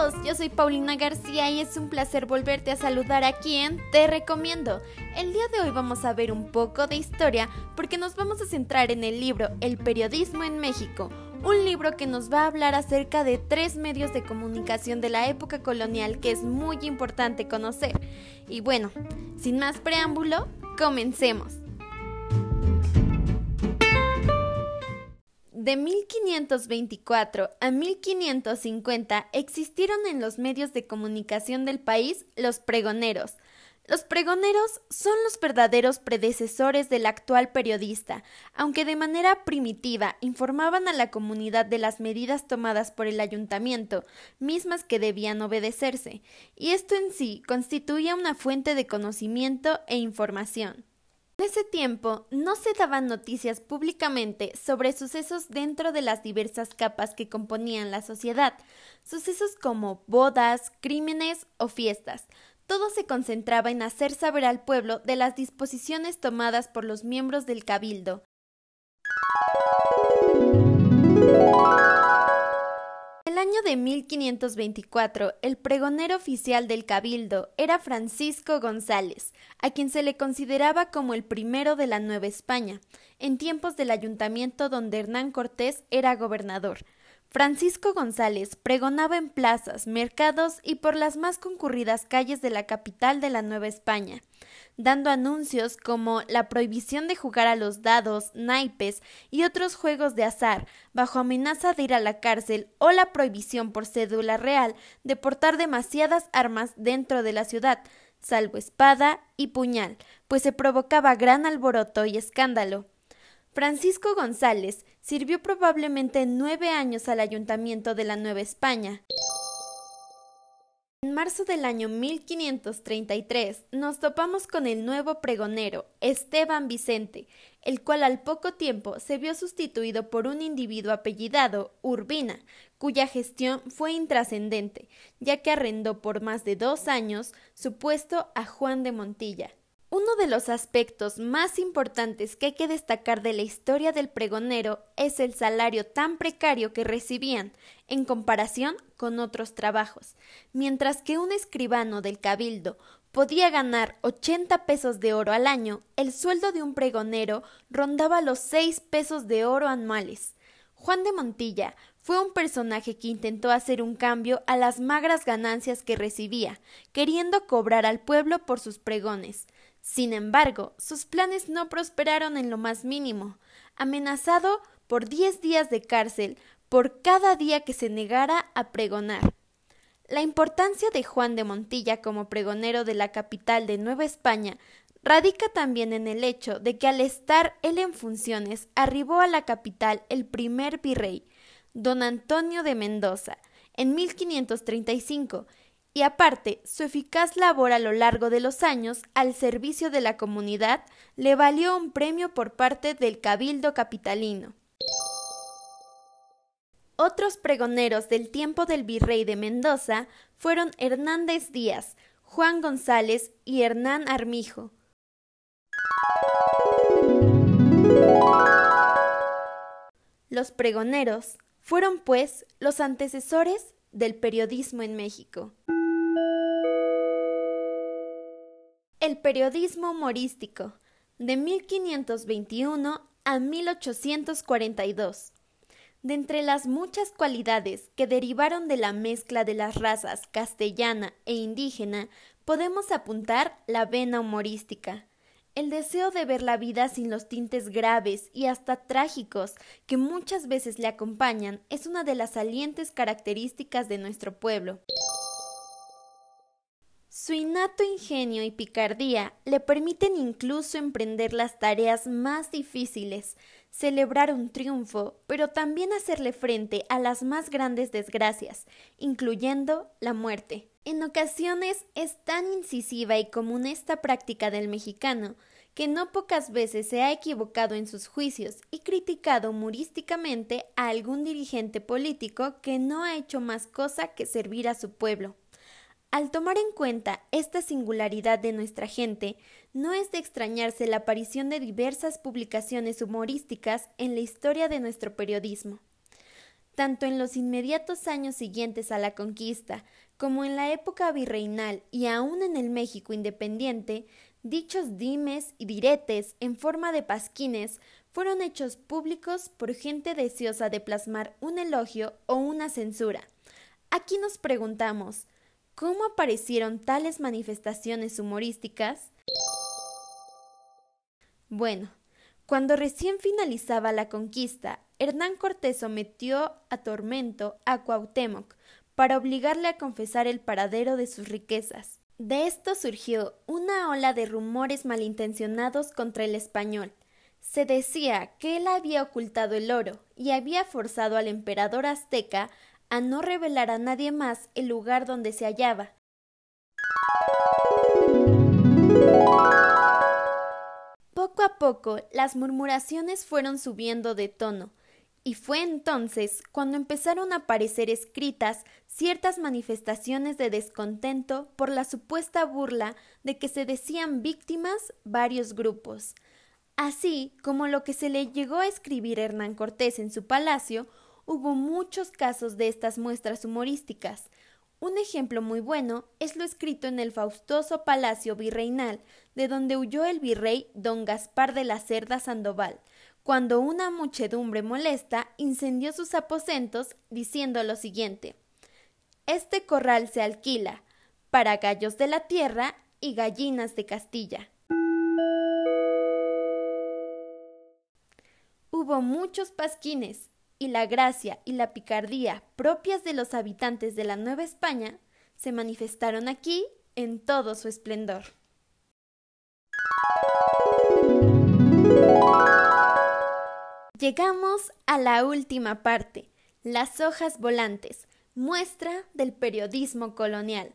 todos, yo soy Paulina García y es un placer volverte a saludar aquí en Te Recomiendo. El día de hoy vamos a ver un poco de historia porque nos vamos a centrar en el libro El periodismo en México, un libro que nos va a hablar acerca de tres medios de comunicación de la época colonial que es muy importante conocer. Y bueno, sin más preámbulo, comencemos. De 1524 a 1550 existieron en los medios de comunicación del país los pregoneros. Los pregoneros son los verdaderos predecesores del actual periodista, aunque de manera primitiva informaban a la comunidad de las medidas tomadas por el ayuntamiento, mismas que debían obedecerse, y esto en sí constituía una fuente de conocimiento e información. En ese tiempo no se daban noticias públicamente sobre sucesos dentro de las diversas capas que componían la sociedad, sucesos como bodas, crímenes o fiestas. Todo se concentraba en hacer saber al pueblo de las disposiciones tomadas por los miembros del cabildo. El año de 1524, el pregonero oficial del Cabildo era Francisco González, a quien se le consideraba como el primero de la Nueva España, en tiempos del ayuntamiento donde Hernán Cortés era gobernador. Francisco González pregonaba en plazas, mercados y por las más concurridas calles de la capital de la Nueva España, dando anuncios como la prohibición de jugar a los dados, naipes y otros juegos de azar, bajo amenaza de ir a la cárcel o la prohibición por cédula real de portar demasiadas armas dentro de la ciudad, salvo espada y puñal, pues se provocaba gran alboroto y escándalo. Francisco González sirvió probablemente nueve años al ayuntamiento de la Nueva España. En marzo del año 1533 nos topamos con el nuevo pregonero, Esteban Vicente, el cual al poco tiempo se vio sustituido por un individuo apellidado Urbina, cuya gestión fue intrascendente, ya que arrendó por más de dos años su puesto a Juan de Montilla, uno de los aspectos más importantes que hay que destacar de la historia del pregonero es el salario tan precario que recibían en comparación con otros trabajos, mientras que un escribano del cabildo podía ganar 80 pesos de oro al año, el sueldo de un pregonero rondaba los 6 pesos de oro anuales. Juan de Montilla fue un personaje que intentó hacer un cambio a las magras ganancias que recibía, queriendo cobrar al pueblo por sus pregones. Sin embargo, sus planes no prosperaron en lo más mínimo, amenazado por diez días de cárcel por cada día que se negara a pregonar. La importancia de Juan de Montilla como pregonero de la capital de Nueva España radica también en el hecho de que al estar él en funciones arribó a la capital el primer virrey, don Antonio de Mendoza, en 1535, y aparte, su eficaz labor a lo largo de los años al servicio de la comunidad le valió un premio por parte del Cabildo Capitalino. Otros pregoneros del tiempo del virrey de Mendoza fueron Hernández Díaz, Juan González y Hernán Armijo. Los pregoneros fueron, pues, los antecesores del periodismo en México. El periodismo humorístico, de 1521 a 1842. De entre las muchas cualidades que derivaron de la mezcla de las razas castellana e indígena, podemos apuntar la vena humorística, el deseo de ver la vida sin los tintes graves y hasta trágicos que muchas veces le acompañan es una de las salientes características de nuestro pueblo. Su innato ingenio y picardía le permiten incluso emprender las tareas más difíciles, celebrar un triunfo, pero también hacerle frente a las más grandes desgracias, incluyendo la muerte. En ocasiones es tan incisiva y común esta práctica del mexicano que no pocas veces se ha equivocado en sus juicios y criticado humorísticamente a algún dirigente político que no ha hecho más cosa que servir a su pueblo. Al tomar en cuenta esta singularidad de nuestra gente, no es de extrañarse la aparición de diversas publicaciones humorísticas en la historia de nuestro periodismo. tanto en los inmediatos años siguientes a la conquista, como en la época virreinal y aún en el México independiente, dichos dimes y diretes en forma de pasquines fueron hechos públicos por gente deseosa de plasmar un elogio o una censura. Aquí nos preguntamos, ¿cómo aparecieron tales manifestaciones humorísticas? Bueno, cuando recién finalizaba la conquista, Hernán Cortés sometió a tormento a Cuauhtémoc para obligarle a confesar el paradero de sus riquezas. De esto surgió una ola de rumores malintencionados contra el español. Se decía que él había ocultado el oro y había forzado al emperador azteca a no revelar a nadie más el lugar donde se hallaba. Poco a poco las murmuraciones fueron subiendo de tono, y fue entonces cuando empezaron a aparecer escritas ciertas manifestaciones de descontento por la supuesta burla de que se decían víctimas varios grupos, así como lo que se le llegó a escribir Hernán Cortés en su palacio, hubo muchos casos de estas muestras humorísticas, un ejemplo muy bueno es lo escrito en el faustoso palacio virreinal, de donde huyó el virrey don Gaspar de la Cerda Sandoval, cuando una muchedumbre molesta incendió sus aposentos diciendo lo siguiente Este corral se alquila para gallos de la tierra y gallinas de Castilla. Hubo muchos pasquines, y la gracia y la picardía propias de los habitantes de la Nueva España se manifestaron aquí en todo su esplendor. Llegamos a la última parte, las hojas volantes, muestra del periodismo colonial.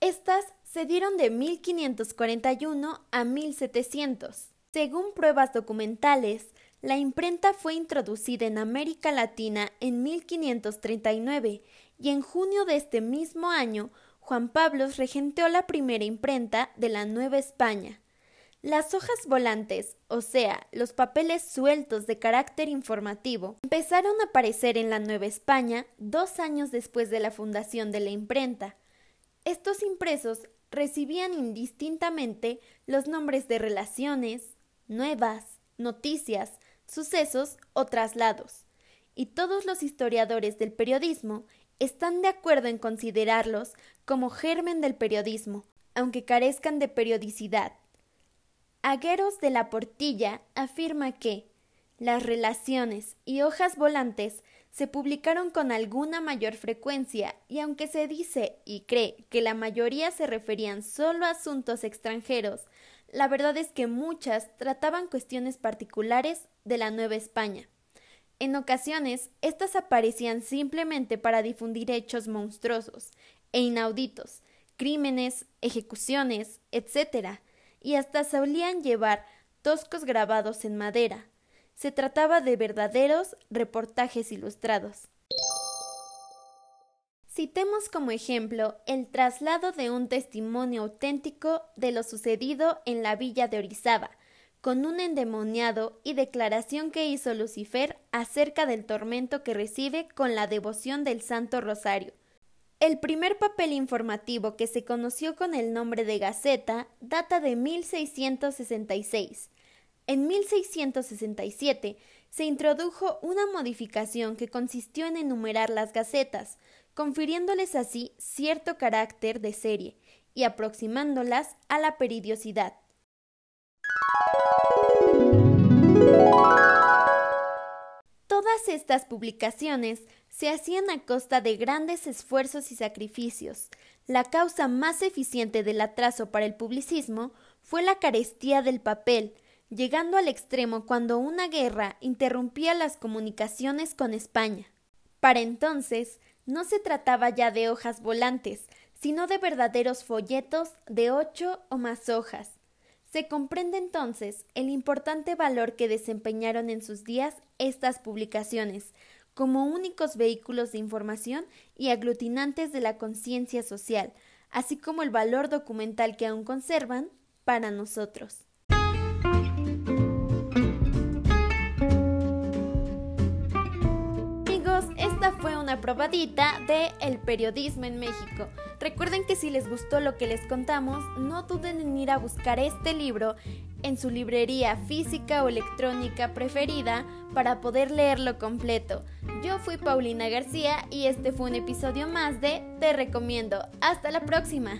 Estas se dieron de 1541 a 1700. Según pruebas documentales, la imprenta fue introducida en América Latina en 1539 y en junio de este mismo año Juan Pablo regenteó la primera imprenta de la Nueva España. Las hojas volantes, o sea, los papeles sueltos de carácter informativo, empezaron a aparecer en la Nueva España dos años después de la fundación de la imprenta. Estos impresos recibían indistintamente los nombres de relaciones, nuevas, noticias, sucesos o traslados, y todos los historiadores del periodismo están de acuerdo en considerarlos como germen del periodismo, aunque carezcan de periodicidad. Agueros de la Portilla afirma que las relaciones y hojas volantes se publicaron con alguna mayor frecuencia y aunque se dice y cree que la mayoría se referían solo a asuntos extranjeros, la verdad es que muchas trataban cuestiones particulares de la Nueva España. En ocasiones, estas aparecían simplemente para difundir hechos monstruosos e inauditos, crímenes, ejecuciones, etc., y hasta solían llevar toscos grabados en madera. Se trataba de verdaderos reportajes ilustrados. Citemos como ejemplo el traslado de un testimonio auténtico de lo sucedido en la villa de Orizaba, con un endemoniado y declaración que hizo Lucifer acerca del tormento que recibe con la devoción del Santo Rosario. El primer papel informativo que se conoció con el nombre de Gaceta data de 1666. En 1667 se introdujo una modificación que consistió en enumerar las gacetas, confiriéndoles así cierto carácter de serie y aproximándolas a la peridiosidad. Todas estas publicaciones se hacían a costa de grandes esfuerzos y sacrificios. La causa más eficiente del atraso para el publicismo fue la carestía del papel, llegando al extremo cuando una guerra interrumpía las comunicaciones con España. Para entonces, no se trataba ya de hojas volantes, sino de verdaderos folletos de ocho o más hojas. Se comprende entonces el importante valor que desempeñaron en sus días estas publicaciones, como únicos vehículos de información y aglutinantes de la conciencia social, así como el valor documental que aún conservan para nosotros. Probadita de El periodismo en México. Recuerden que si les gustó lo que les contamos, no duden en ir a buscar este libro en su librería física o electrónica preferida para poder leerlo completo. Yo fui Paulina García y este fue un episodio más de Te recomiendo. Hasta la próxima.